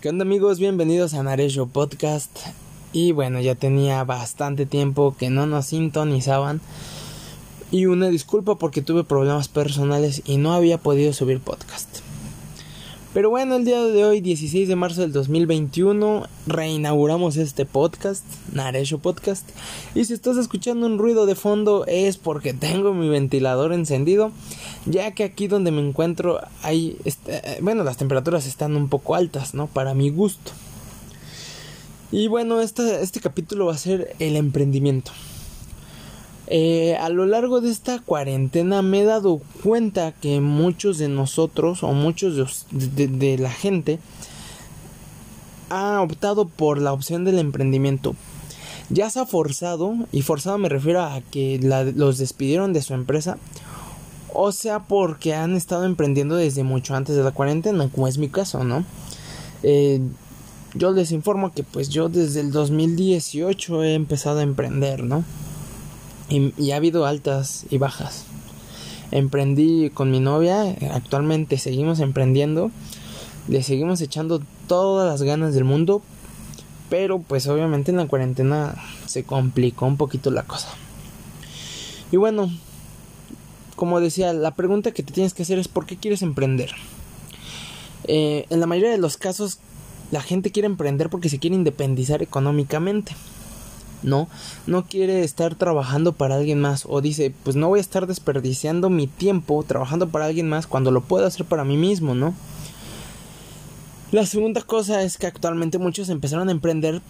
¿Qué onda amigos? Bienvenidos a Naresho Podcast. Y bueno, ya tenía bastante tiempo que no nos sintonizaban. Y una disculpa porque tuve problemas personales y no había podido subir podcast. Pero bueno, el día de hoy, 16 de marzo del 2021, reinauguramos este podcast, Naresho Podcast. Y si estás escuchando un ruido de fondo es porque tengo mi ventilador encendido, ya que aquí donde me encuentro hay, este, bueno, las temperaturas están un poco altas, ¿no? Para mi gusto. Y bueno, este, este capítulo va a ser el emprendimiento. Eh, a lo largo de esta cuarentena me he dado cuenta que muchos de nosotros o muchos de, la gente ha optado por la opción del emprendimiento. Ya se ha forzado, y forzado me refiero a que los despidieron de su empresa, o sea porque han estado emprendiendo desde mucho antes de la cuarentena, como es mi caso, ¿no? Eh, yo les informo que pues yo desde el 2018 he empezado a emprender, ¿no? Y, ha habido altas y bajas. Emprendí con mi novia, actualmente seguimos emprendiendo, le seguimos echando todas las ganas del mundo, pero pues obviamente en la cuarentena se complicó un poquito la cosa. Y bueno, como decía, la pregunta que te tienes que hacer es ¿por qué quieres emprender? Eh, en la mayoría de los casos la gente quiere emprender porque se quiere independizar económicamente. ¿No? No quiere estar trabajando para alguien más o dice, pues no voy a estar desperdiciando mi tiempo trabajando para alguien más cuando lo puedo hacer para mí mismo, ¿no? La segunda cosa es que actualmente muchos empezaron a emprender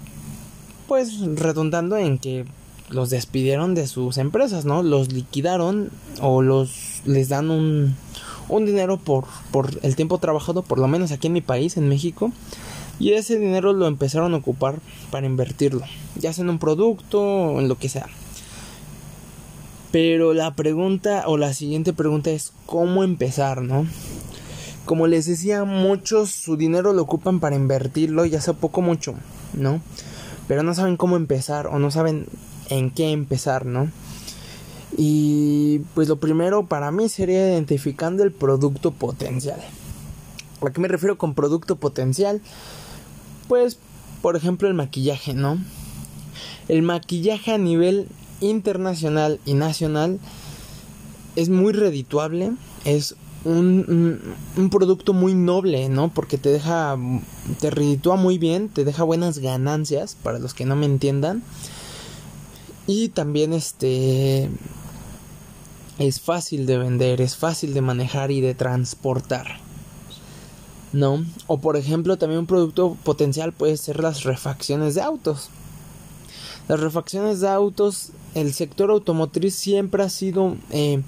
pues redundando en que los despidieron de sus empresas, ¿no? Los liquidaron o los les dan un, un dinero por, por el tiempo trabajado, por lo menos aquí en mi país, en México y ese dinero lo empezaron a ocupar para invertirlo, ya sea en un producto o en lo que sea. Pero la pregunta o la siguiente pregunta es cómo empezar, ¿no? Como les decía, muchos su dinero lo ocupan para invertirlo, ya sea poco mucho, ¿no? Pero no saben cómo empezar o no saben en qué empezar, ¿no? Y pues lo primero para mí sería identificando el producto potencial. ¿A qué me refiero con producto potencial? Pues, por ejemplo, el maquillaje, ¿no? El maquillaje a nivel internacional y nacional es muy redituable, es un, un, producto muy noble, ¿no? Porque te deja, te reditúa muy bien, te deja buenas ganancias, para los que no me entiendan. Y también este es fácil de vender, es fácil de manejar y de transportar. ¿No? O por ejemplo, también un producto potencial puede ser las refacciones de autos. Las refacciones de autos, el sector automotriz siempre ha sido eh,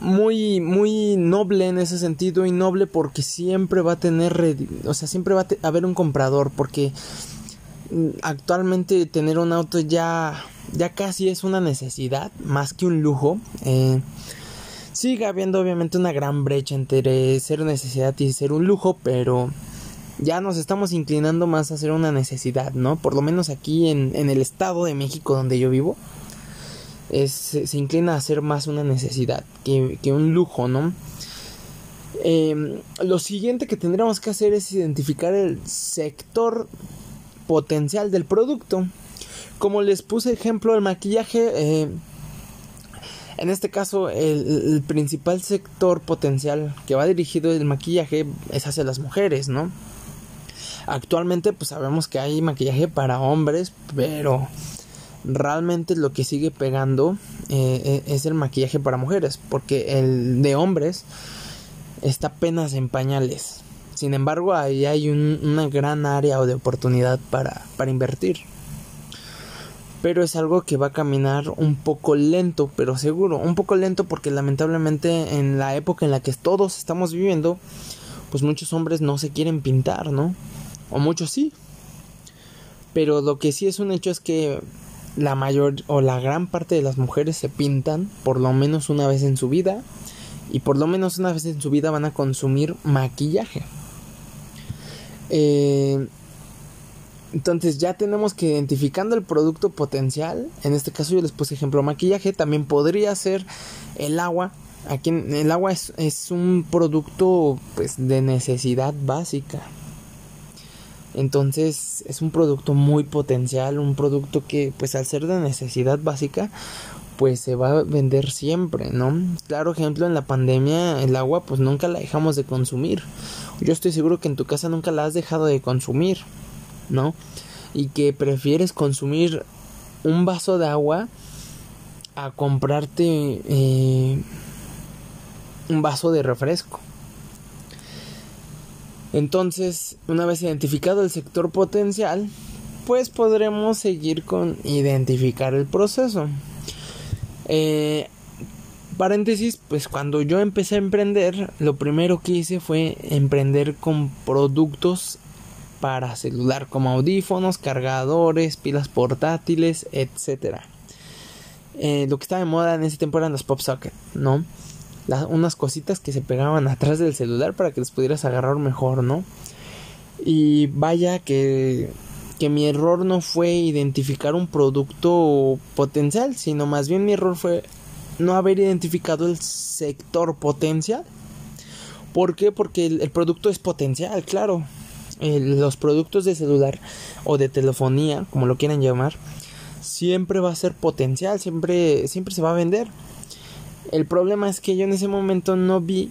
muy, muy noble en ese sentido y noble porque siempre va a tener, o sea, siempre va a haber un comprador porque mm, actualmente tener un auto ya, ya casi es una necesidad más que un lujo. Eh, Sigue habiendo obviamente una gran brecha entre ser una necesidad y ser un lujo, pero ya nos estamos inclinando más a ser una necesidad, ¿no? Por lo menos aquí en, el estado de México donde yo vivo, se inclina a ser más una necesidad que, un lujo, ¿no? Em, lo siguiente que tendremos que hacer es identificar el sector potencial del producto. Como les puse ejemplo, el maquillaje... Eh, en este caso, el, principal sector potencial que va dirigido el maquillaje es hacia las mujeres, ¿no? Actualmente, pues sabemos que hay maquillaje para hombres, pero realmente lo que sigue pegando eh, e, es el maquillaje para mujeres, porque el de hombres está apenas en pañales. Sin embargo, ahí hay una gran área de oportunidad para invertir pero es algo que va a caminar un poco lento, pero seguro, un poco lento porque lamentablemente en la época en la que todos estamos viviendo, pues muchos hombres no se quieren pintar, ¿no? O muchos sí. Pero lo que sí es un hecho es que la mayor o la gran parte de las mujeres se pintan por lo menos una vez en su vida y por lo menos una vez en su vida van a consumir maquillaje. Eh, entonces ya tenemos que identificando el producto potencial, en este caso yo les puse ejemplo maquillaje, también podría ser el agua. Aquí el agua es, es un producto pues de necesidad básica, Entonces es un producto muy potencial, un producto que pues al ser de necesidad básica pues se va a vender siempre, ¿no? Claro ejemplo en la pandemia el agua pues nunca la dejamos de consumir. Yo estoy seguro que en tu casa nunca la has dejado de consumir, ¿no? Y que prefieres consumir un vaso de agua a comprarte eh, un vaso de refresco. Entonces, una vez identificado el sector potencial, pues podremos seguir con identificar el proceso. Eh, paréntesis, pues cuando yo empecé a emprender, lo primero que hice fue emprender con productos para celular, como audífonos, cargadores, pilas portátiles, etc. Eh, lo que estaba de moda en ese tiempo eran los pop socket, ¿no? unas cositas que se pegaban atrás del celular para que les pudieras agarrar mejor, ¿no? Y vaya que, que mi error no fue identificar un producto potencial, sino más bien mi error fue no haber identificado el sector potencial. ¿Por qué? Porque el, producto es potencial, claro. Los productos de celular o de telefonía, como lo quieran llamar, siempre va a ser potencial, siempre, siempre se va a vender. El problema es que yo en ese momento no vi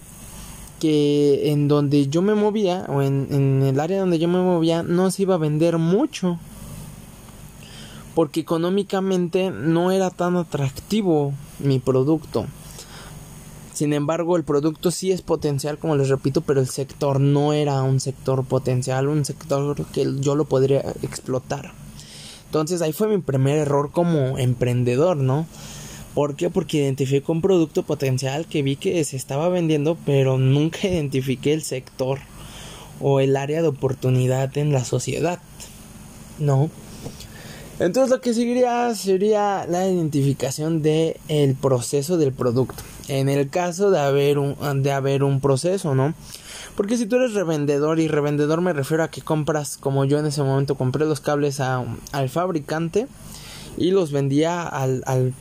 que en donde yo me movía o en, el área donde yo me movía no se iba a vender mucho. Porque económicamente no era tan atractivo mi producto. Sin embargo, el producto sí es potencial, como les repito, pero el sector no era un sector potencial, un sector que yo lo podría explotar. Entonces ahí fue mi primer error como emprendedor, ¿no? ¿Por qué? Porque identifiqué un producto potencial que vi que se estaba vendiendo, pero nunca identifiqué el sector o el área de oportunidad en la sociedad. ¿No? Entonces lo que seguiría sería la identificación del el proceso del producto. En el caso de haber un, de haber un proceso, ¿no? Porque si tú eres revendedor y revendedor me refiero a que compras como yo en ese momento compré los cables al fabricante y los vendía al, al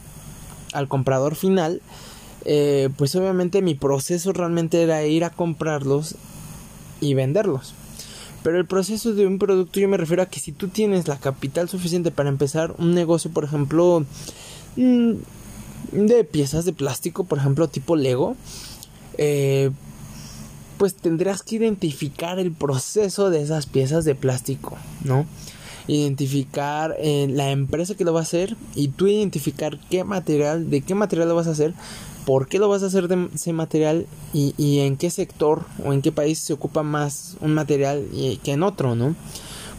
al comprador final, eh, pues obviamente mi proceso realmente era ir a comprarlos y venderlos. Pero el proceso de un producto yo me refiero a que si tú tienes la capital suficiente para empezar un negocio, por ejemplo, mm, de piezas de plástico, por ejemplo, tipo Lego, eh, pues tendrás que identificar el proceso de esas piezas de plástico, ¿no? identificar eh, la empresa que lo va a hacer y tú identificar qué material, de qué material lo vas a hacer, por qué lo vas a hacer de ese material y, en qué sector o en qué país se ocupa más un material que en otro, ¿no?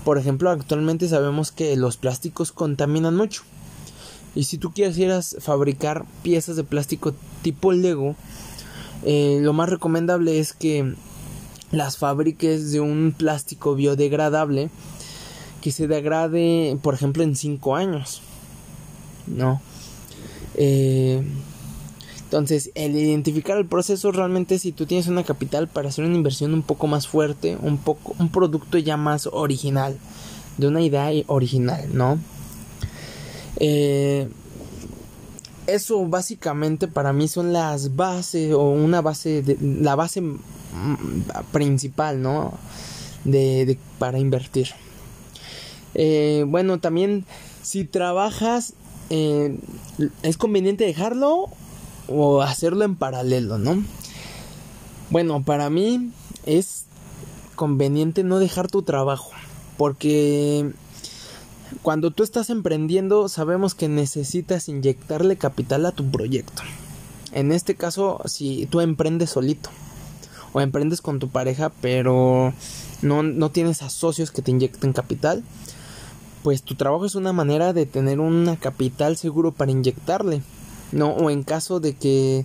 Por ejemplo, actualmente sabemos que los plásticos contaminan mucho. Y si tú quisieras fabricar piezas de plástico tipo Lego, eh, lo más recomendable es que las fabriques de un plástico biodegradable que se degrade, por ejemplo, en 5 años. ¿No? Eh, entonces, el identificar el proceso realmente si tú tienes una capital para hacer una inversión un poco más fuerte, un poco un producto ya más original, de una idea original, ¿no? Eh, eso básicamente para mí son las bases o una base de, la base principal, ¿no? de para invertir. Eh, bueno, también si trabajas, eh, es conveniente dejarlo o hacerlo en paralelo, ¿no? Bueno, para mí es conveniente no dejar tu trabajo, porque cuando tú estás emprendiendo sabemos que necesitas inyectarle capital a tu proyecto. En este caso, si tú emprendes solito o emprendes con tu pareja, pero no, no tienes a socios que te inyecten capital, pues tu trabajo es una manera de tener una capital seguro para inyectarle, ¿no? O en caso de que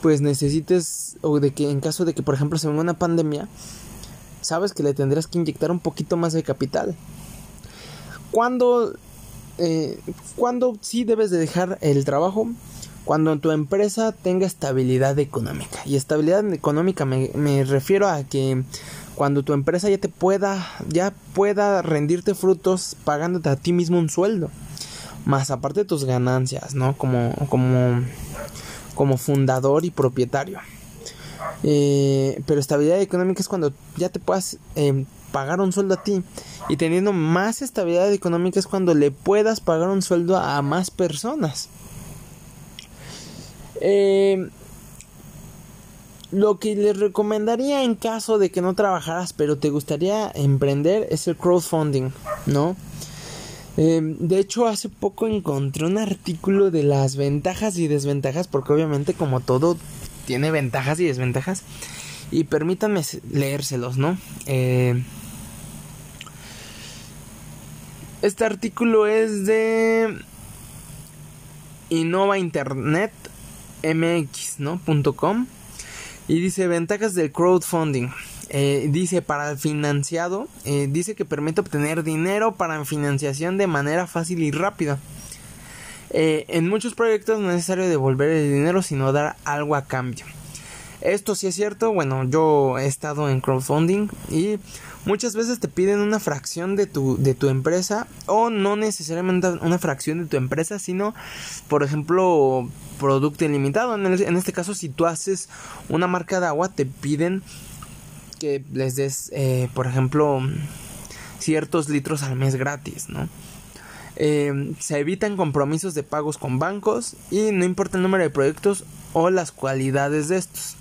pues necesites o de que en caso de que por ejemplo se venga una pandemia, sabes que le tendrás que inyectar un poquito más de capital. Cuando eh, sí debes de dejar el trabajo cuando tu empresa tenga estabilidad económica y estabilidad económica me, me refiero a que cuando tu empresa ya te pueda, ya pueda rendirte frutos pagándote a ti mismo un sueldo, más aparte de tus ganancias, ¿no? Como, como, como fundador y propietario. Eh, pero estabilidad económica es cuando ya te puedas em, pagar un sueldo a ti. Y teniendo más estabilidad económica es cuando le puedas pagar un sueldo a más personas. Eh, lo que les recomendaría en caso de que no trabajaras pero te gustaría emprender es el crowdfunding, ¿no? Eh, de hecho, hace poco encontré un artículo de las ventajas y desventajas, porque obviamente como todo tiene ventajas y desventajas. Y permítanme leérselos, ¿no? Eh, este artículo es de Innova ¿no? .com y dice ventajas del crowdfunding. Eh, dice para el financiado, eh, dice que permite obtener dinero para financiación de manera fácil y rápida. Eh, en muchos proyectos no es necesario devolver el dinero, sino dar algo a cambio. Esto sí es cierto, bueno, yo he estado en crowdfunding y muchas veces te piden una fracción de tu, de tu empresa o no necesariamente una fracción de tu empresa, sino, por ejemplo, producto ilimitado. En, este caso, si tú haces una marca de agua, te piden que les des, eh, por ejemplo, ciertos litros al mes gratis, ¿no? Eh, se evitan compromisos de pagos con bancos y no importa el número de proyectos o las cualidades de estos.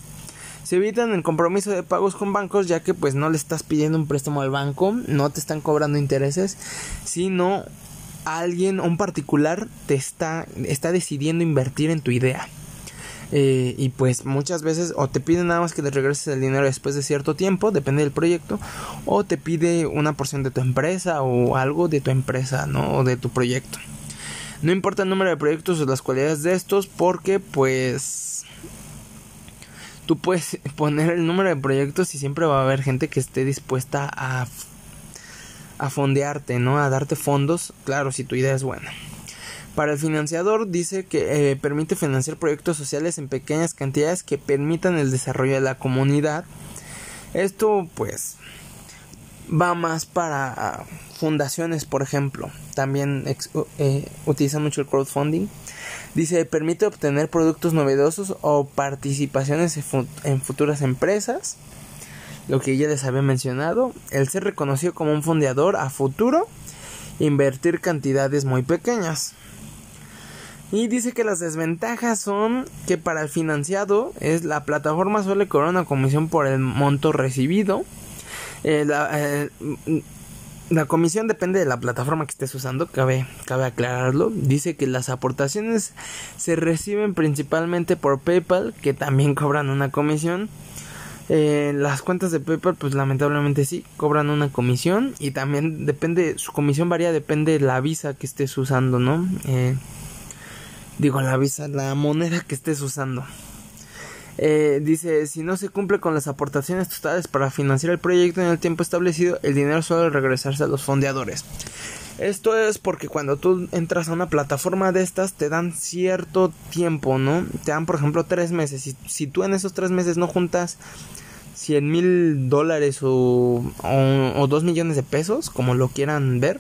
Se evitan el compromiso de pagos con bancos ya que pues no le estás pidiendo un préstamo al banco, no te están cobrando intereses, sino alguien, un particular, te está, está decidiendo invertir en tu idea. Eh, y pues muchas veces o te piden nada más que le regreses el dinero después de cierto tiempo, depende del proyecto, o te pide una porción de tu empresa o algo de tu empresa, ¿no? O de tu proyecto. No importa el número de proyectos o las cualidades de estos, porque pues tú puedes poner el número de proyectos y siempre va a haber gente que esté dispuesta a, a fondearte, ¿no? A darte fondos, claro, si tu idea es buena. Para el financiador dice que eh, permite financiar proyectos sociales en pequeñas cantidades que permitan el desarrollo de la comunidad. Esto pues va más para fundaciones, por ejemplo. También eh, utiliza mucho el crowdfunding. Dice, permite obtener productos novedosos o participaciones en futuras empresas. Lo que ya les había mencionado. El ser reconocido como un fundador a futuro. Invertir cantidades muy pequeñas. Y dice que las desventajas son que para el financiado es la plataforma suele cobrar una comisión por el monto recibido. Eh, eh, la comisión depende de la plataforma que estés usando, cabe, cabe aclararlo. Dice que las aportaciones se reciben principalmente por PayPal, que también cobran una comisión. Eh, las cuentas de PayPal, pues lamentablemente sí, cobran una comisión. Y también depende, su comisión varía, depende de la visa que estés usando, ¿no? Eh, digo, la visa, la moneda que estés usando. Eh, dice, si no se cumple con las aportaciones totales para financiar el proyecto en el tiempo establecido, el dinero suele regresarse a los fondeadores. Esto es porque cuando tú entras a una plataforma de estas te dan cierto tiempo, ¿no? Te dan, por ejemplo, tres meses. Si, si tú en esos tres meses no juntas 100 mil dólares o, o, 2 millones de pesos, como lo quieran ver,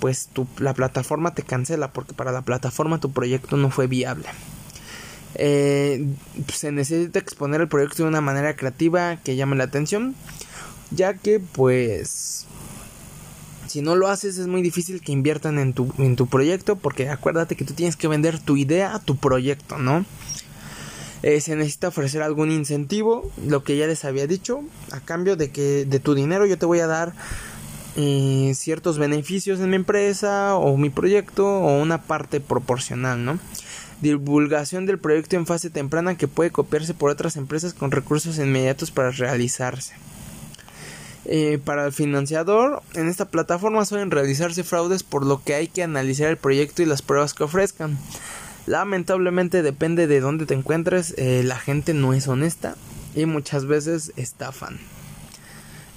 pues tu, la plataforma te cancela porque para la plataforma tu proyecto no fue viable. Eh, se necesita exponer el proyecto de una manera creativa que llame la atención, ya que pues si no lo haces es muy difícil que inviertan en tu, en tu proyecto porque acuérdate que tú tienes que vender tu idea tu proyecto, ¿no? Eh, se necesita ofrecer algún incentivo, lo que ya les había dicho, a cambio de que de tu dinero yo te voy a dar eh, ciertos beneficios en mi empresa o mi proyecto o una parte proporcional, ¿no? Divulgación del proyecto en fase temprana que puede copiarse por otras empresas con recursos inmediatos para realizarse. Eh, para el financiador, en esta plataforma suelen realizarse fraudes por lo que hay que analizar el proyecto y las pruebas que ofrezcan. Lamentablemente depende de dónde te encuentres, eh, la gente no es honesta y muchas veces estafan.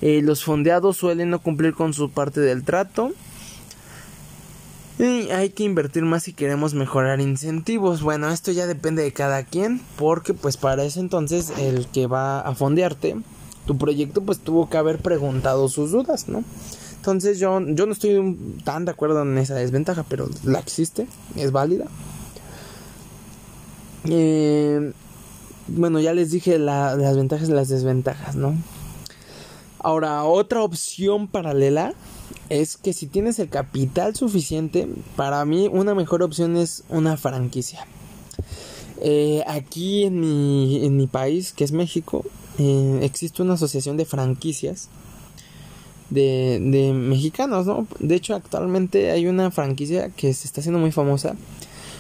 Eh, los fondeados suelen no cumplir con su parte del trato y hay que invertir más si queremos mejorar incentivos. Bueno, esto ya depende de cada quien, porque pues para ese entonces el que va a fondearte tu proyecto pues tuvo que haber preguntado sus dudas, ¿no? Entonces yo, yo no estoy tan de acuerdo en esa desventaja, pero la existe, es válida. Eh, bueno, ya les dije las ventajas y las desventajas, ¿no? Ahora, otra opción paralela es que si tienes el capital suficiente, para mí una mejor opción es una franquicia. Eh, aquí en mi, en mi país, que es México, eh, existe una asociación de franquicias de, de mexicanos, ¿no? De hecho, actualmente hay una franquicia que se está haciendo muy famosa.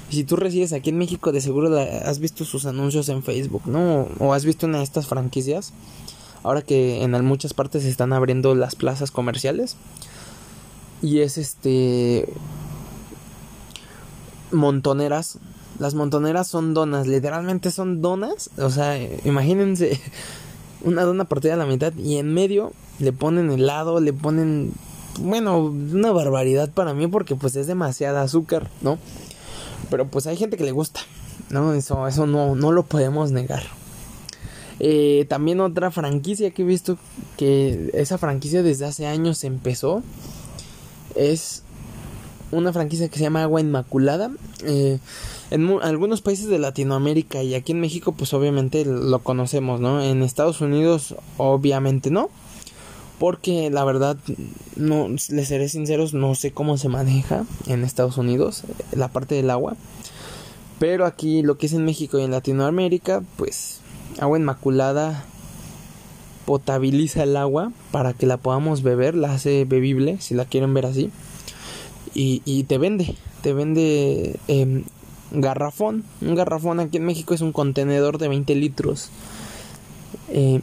Si tú resides aquí en México, de seguro has visto sus anuncios en Facebook, ¿no? O has visto una de estas franquicias. Ahora que en muchas partes se están abriendo las plazas comerciales. Y es este. Montoneras. Las montoneras son donas, literalmente son donas. O sea, imagínense una dona partida a la mitad y en medio le ponen helado, le ponen. Bueno, una barbaridad para mí porque pues es demasiada azúcar, ¿no? Pero pues hay gente que le gusta, ¿no? Eso, eso no, no lo podemos negar. Eh, también otra franquicia que he visto que esa franquicia desde hace años empezó es una franquicia que se llama Agua Inmaculada. Eh, en algunos países de Latinoamérica y aquí en México, pues obviamente lo conocemos, ¿no? En Estados Unidos, obviamente no. Porque la verdad, no, les seré sinceros, no sé cómo se maneja en Estados Unidos la parte del agua. Pero aquí lo que es en México y en Latinoamérica, pues agua inmaculada potabiliza el agua para que la podamos beber, la hace bebible, si la quieren ver así. Y, te vende, te vende eh, garrafón. Un garrafón aquí en México es un contenedor de 20 litros. Eh,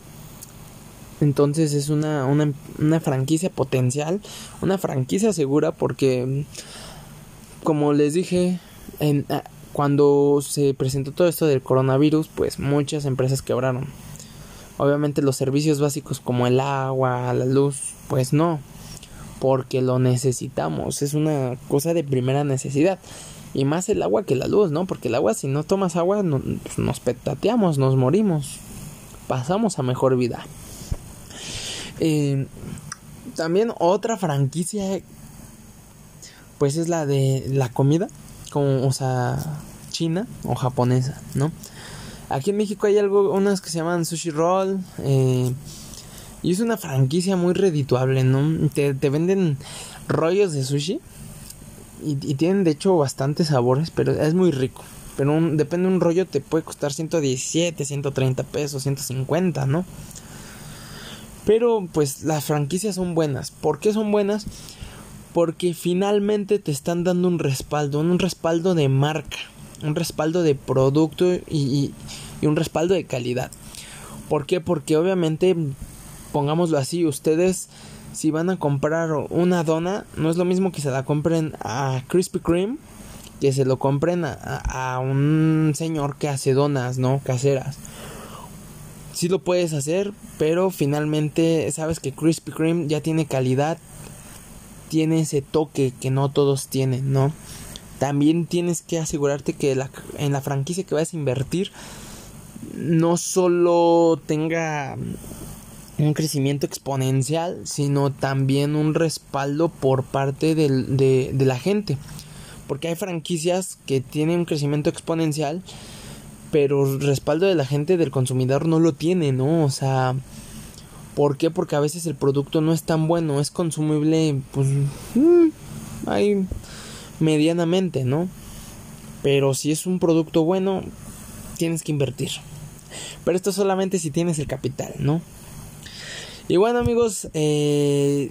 entonces es una, una, una, franquicia potencial, una franquicia segura porque, como les dije, en, cuando se presentó todo esto del coronavirus, pues muchas empresas quebraron. Obviamente los servicios básicos como el agua, la luz, pues no, porque lo necesitamos, es una cosa de primera necesidad. Y más el agua que la luz, ¿no? Porque el agua, si no tomas agua, pues, nos petateamos, nos morimos, pasamos a mejor vida. Eh, también otra franquicia, pues es la de la comida, como, o sea, china o japonesa, ¿no? Aquí en México hay algo, unas que se llaman sushi roll. Eh, y es una franquicia muy redituable, ¿no? Te, venden rollos de sushi. Y, tienen de hecho bastantes sabores, pero es muy rico. Pero depende de un rollo, te puede costar 117, 130 pesos, 150, ¿no? Pero pues las franquicias son buenas. ¿Por qué son buenas? Porque finalmente te están dando un respaldo, un respaldo de marca, un respaldo de producto y, y un respaldo de calidad. ¿Por qué? Porque obviamente, pongámoslo así, ustedes si van a comprar una dona, no es lo mismo que se la compren a Krispy Kreme que se lo compren a, un señor que hace donas, ¿no? Caseras. Sí lo puedes hacer, pero finalmente sabes que Krispy Kreme ya tiene calidad, tiene ese toque que no todos tienen, ¿no? También tienes que asegurarte que la, en la franquicia que vas a invertir no solo tenga un crecimiento exponencial, sino también un respaldo por parte de, la gente. Porque hay franquicias que tienen un crecimiento exponencial, pero respaldo de la gente, del consumidor, no lo tiene, ¿no? O sea, ¿por qué? Porque a veces el producto no es tan bueno, es consumible, pues, hay mm, medianamente, ¿no? Pero si es un producto bueno, tienes que invertir. Pero esto solamente si tienes el capital, ¿no? Y bueno amigos, eh,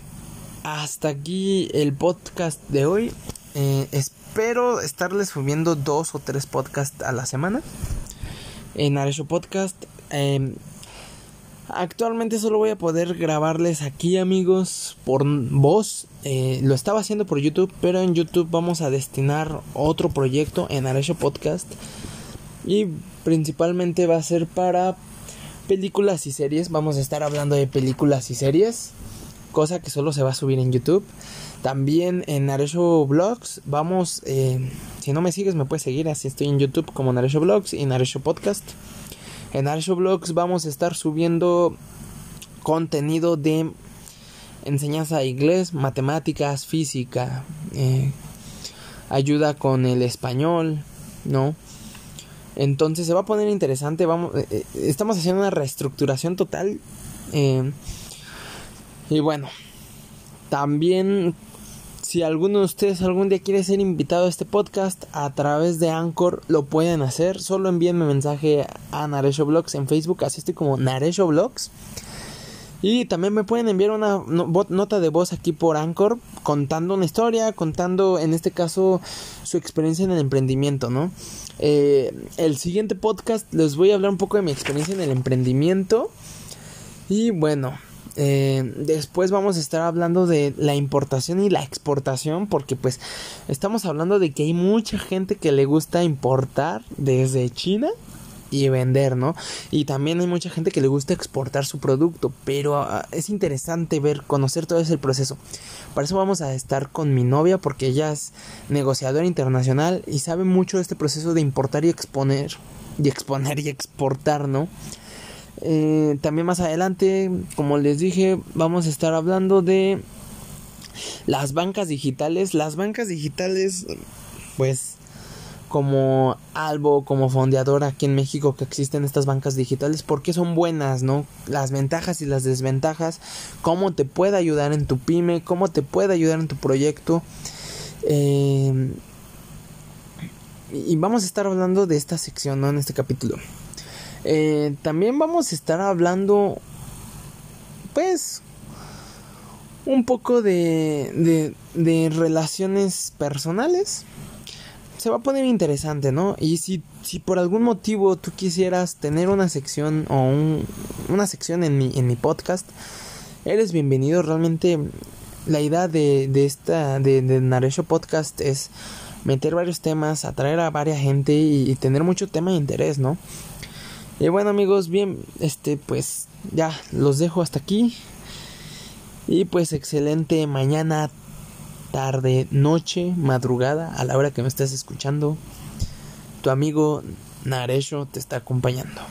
hasta aquí el podcast de hoy. Eh, espero estarles subiendo dos o tres podcasts a la semana en Aresho Podcast. Em, actualmente solo voy a poder grabarles aquí amigos por voz. Eh, lo estaba haciendo por YouTube, pero en YouTube vamos a destinar otro proyecto en Aresho Podcast. Y principalmente va a ser para películas y series. Vamos a estar hablando de películas y series, cosa que solo se va a subir en YouTube. También en Naresho Vlogs vamos, eh, si no me sigues me puedes seguir, así estoy en YouTube como Naresho Vlogs y Naresho Podcast. En Naresho Vlogs vamos a estar subiendo contenido de enseñanza de inglés, matemáticas, física, eh, ayuda con el español, ¿no? Entonces se va a poner interesante. Vamos, eh, eh, estamos haciendo una reestructuración total. Y bueno, también si alguno de ustedes algún día quiere ser invitado a este podcast a través de Anchor, lo pueden hacer. Solo envíenme mensaje a Naresho Blogs en Facebook, así estoy como Naresho Blogs. Y también me pueden enviar una nota de voz aquí por Anchor contando una historia, contando en este caso su experiencia en el emprendimiento, ¿no? Eh, el siguiente podcast les voy a hablar un poco de mi experiencia en el emprendimiento. Y bueno, eh, después vamos a estar hablando de la importación y la exportación porque pues estamos hablando de que hay mucha gente que le gusta importar desde China y vender, ¿no? Y también hay mucha gente que le gusta exportar su producto, pero ah, es interesante ver, conocer todo ese proceso. Para eso vamos a estar con mi novia porque ella es negociadora internacional y sabe mucho de este proceso de importar y exponer, y exponer y exportar, ¿no? Eh, también más adelante, como les dije, vamos a estar hablando de las bancas digitales. Las bancas digitales, pues como Albo, como fondeador aquí en México que existen estas bancas digitales, porque son buenas, ¿no? Las ventajas y las desventajas, cómo te puede ayudar en tu pyme, cómo te puede ayudar en tu proyecto. Eh, y vamos a estar hablando de esta sección, ¿no? En este capítulo. Eh, también vamos a estar hablando, pues, un poco de, de, relaciones personales. Se va a poner interesante, ¿no? Y si, si por algún motivo tú quisieras tener una sección o un, una sección en mi, en mi podcast, eres bienvenido. Realmente la idea de, de esta, de, de Podcast es meter varios temas, atraer a varias gente y, y tener mucho tema de interés, ¿no? Y bueno amigos, bien, este pues ya los dejo hasta aquí. Y pues excelente mañana, tarde, noche, madrugada, a la hora que me estés escuchando. Tu amigo Naresho te está acompañando.